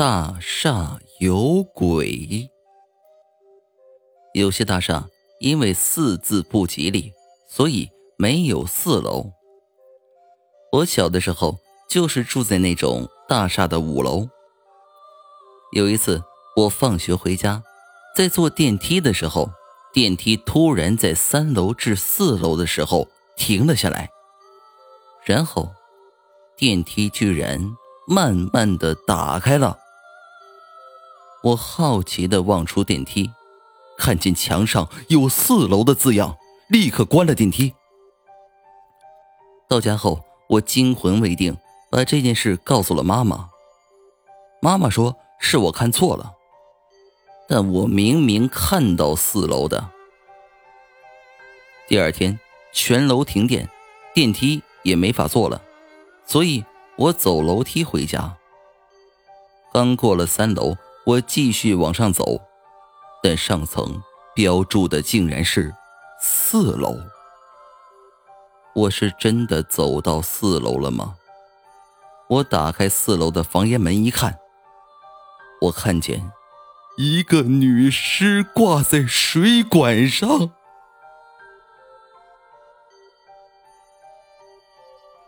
大厦有鬼。有些大厦因为四字不吉利，所以没有四楼。我小的时候就是住在那种大厦的五楼。有一次，我放学回家，在坐电梯的时候，电梯突然在三楼至四楼的时候停了下来，然后。电梯居然慢慢的打开了，我好奇的望出电梯，看见墙上有四楼的字样，立刻关了电梯。到家后，我惊魂未定，把这件事告诉了妈妈。妈妈说是我看错了，但我明明看到四楼的。第二天，全楼停电，电梯也没法坐了。所以我走楼梯回家。刚过了三楼，我继续往上走，但上层标注的竟然是四楼。我是真的走到四楼了吗？我打开四楼的房檐门一看，我看见一个女尸挂在水管上。